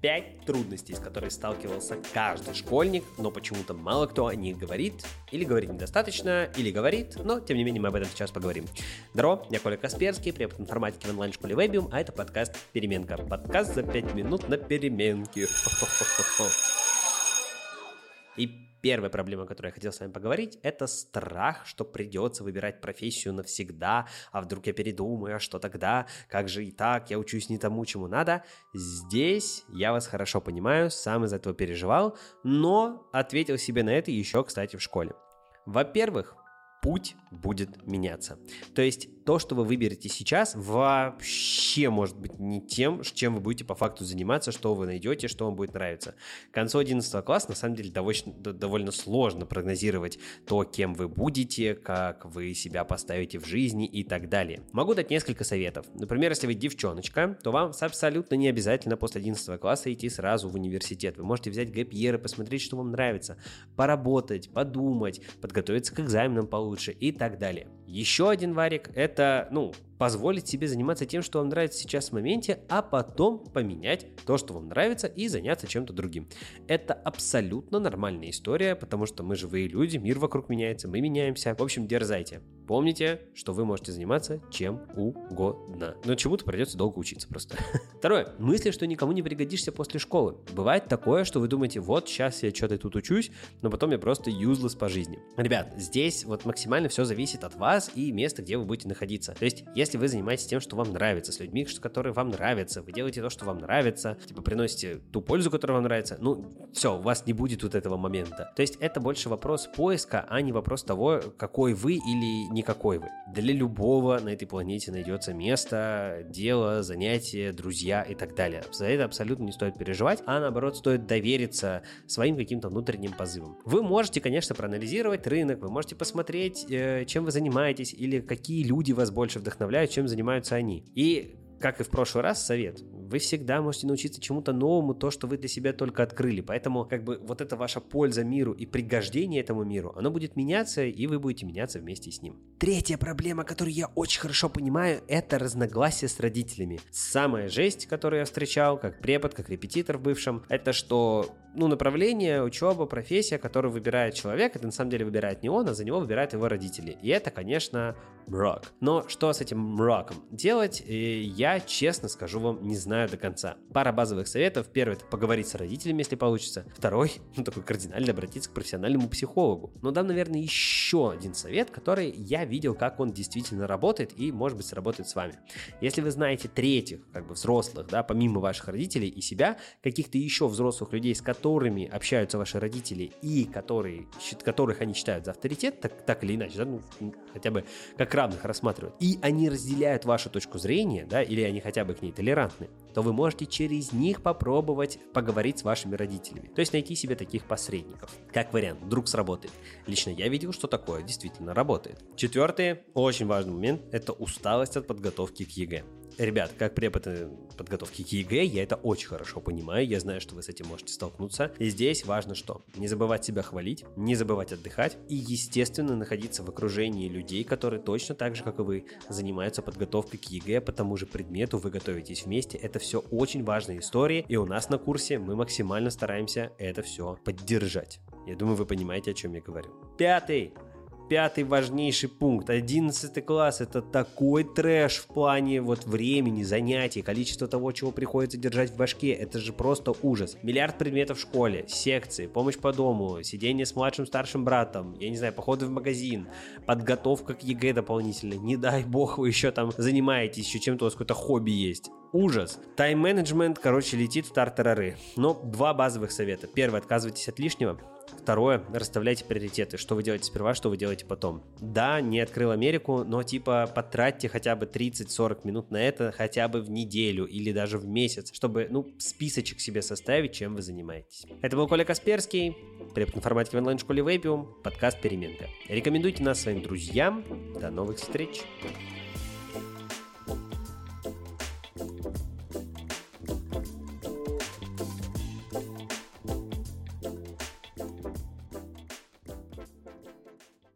Пять трудностей, с которыми сталкивался каждый школьник, но почему-то мало кто о них говорит, или говорит недостаточно, или говорит, но тем не менее мы об этом сейчас поговорим. Здорово, я Коля Касперский, препод информатики в онлайн-школе Webium, а это подкаст «Переменка». Подкаст за 5 минут на переменке. И Первая проблема, о которой я хотел с вами поговорить, это страх, что придется выбирать профессию навсегда, а вдруг я передумаю, а что тогда, как же и так, я учусь не тому, чему надо. Здесь я вас хорошо понимаю, сам из этого переживал, но ответил себе на это еще, кстати, в школе. Во-первых, путь будет меняться. То есть то, что вы выберете сейчас, вообще может быть не тем, чем вы будете по факту заниматься, что вы найдете, что вам будет нравиться. К концу 11 класса, на самом деле, довольно, довольно сложно прогнозировать то, кем вы будете, как вы себя поставите в жизни и так далее. Могу дать несколько советов. Например, если вы девчоночка, то вам абсолютно не обязательно после 11 класса идти сразу в университет. Вы можете взять гэпьеры, посмотреть, что вам нравится, поработать, подумать, подготовиться к экзаменам получше и так далее. Еще один варик – это, ну, позволить себе заниматься тем, что вам нравится сейчас в моменте, а потом поменять то, что вам нравится, и заняться чем-то другим. Это абсолютно нормальная история, потому что мы живые люди, мир вокруг меняется, мы меняемся. В общем, дерзайте. Помните, что вы можете заниматься чем угодно. Но чему-то придется долго учиться просто. Второе. Мысли, что никому не пригодишься после школы. Бывает такое, что вы думаете, вот сейчас я что-то тут учусь, но потом я просто useless по жизни. Ребят, здесь вот максимально все зависит от вас и места, где вы будете находиться. То есть, если вы занимаетесь тем, что вам нравится, с людьми, которые вам нравятся, вы делаете то, что вам нравится, типа приносите ту пользу, которая вам нравится, ну, все, у вас не будет вот этого момента. То есть, это больше вопрос поиска, а не вопрос того, какой вы или никакой вы. Для любого на этой планете найдется место, дело, занятие, друзья и так далее. За это абсолютно не стоит переживать, а наоборот стоит довериться своим каким-то внутренним позывам. Вы можете, конечно, проанализировать рынок, вы можете посмотреть, э, чем вы занимаетесь или какие люди вас больше вдохновляют, чем занимаются они. И как и в прошлый раз, совет. Вы всегда можете научиться чему-то новому, то, что вы для себя только открыли. Поэтому, как бы, вот эта ваша польза миру и пригождение этому миру, оно будет меняться, и вы будете меняться вместе с ним. Третья проблема, которую я очень хорошо понимаю, это разногласия с родителями. Самая жесть, которую я встречал, как препод, как репетитор в бывшем, это что ну, направление, учеба, профессия, которую выбирает человек, это на самом деле выбирает не он, а за него выбирают его родители. И это, конечно, мрак. Но что с этим мраком делать, э, я, честно скажу вам, не знаю до конца. Пара базовых советов. Первый – это поговорить с родителями, если получится. Второй – ну, такой кардинально обратиться к профессиональному психологу. Но дам, наверное, еще один совет, который я видел, как он действительно работает и, может быть, сработает с вами. Если вы знаете третьих, как бы взрослых, да, помимо ваших родителей и себя, каких-то еще взрослых людей, с которыми общаются ваши родители и которые, которых они считают за авторитет, так, так или иначе, да, ну, хотя бы как равных рассматривают, и они разделяют вашу точку зрения, да, или они хотя бы к ней толерантны, то вы можете через них попробовать поговорить с вашими родителями. То есть найти себе таких посредников. Как вариант, вдруг сработает. Лично я видел, что такое действительно работает. Четвертый, очень важный момент, это усталость от подготовки к ЕГЭ. Ребят, как препод э, подготовки к ЕГЭ, я это очень хорошо понимаю, я знаю, что вы с этим можете столкнуться. И здесь важно что? Не забывать себя хвалить, не забывать отдыхать и, естественно, находиться в окружении людей, которые точно так же, как и вы, занимаются подготовкой к ЕГЭ по тому же предмету, вы готовитесь вместе. Это все очень важные истории, и у нас на курсе мы максимально стараемся это все поддержать. Я думаю, вы понимаете, о чем я говорю. Пятый пятый важнейший пункт. Одиннадцатый класс это такой трэш в плане вот времени, занятий, количества того, чего приходится держать в башке. Это же просто ужас. Миллиард предметов в школе, секции, помощь по дому, сидение с младшим старшим братом, я не знаю, походы в магазин, подготовка к ЕГЭ дополнительно. Не дай бог вы еще там занимаетесь, еще чем-то у вас какое-то хобби есть. Ужас. Тайм-менеджмент, короче, летит в тартарары. Но два базовых совета. Первый, отказывайтесь от лишнего. Второе, расставляйте приоритеты. Что вы делаете сперва, что вы делаете потом. Да, не открыл Америку, но типа потратьте хотя бы 30-40 минут на это хотя бы в неделю или даже в месяц, чтобы, ну, списочек себе составить, чем вы занимаетесь. Это был Коля Касперский, препод информатики в онлайн-школе Вейпиум, подкаст «Переменка». Рекомендуйте нас своим друзьям. До новых встреч!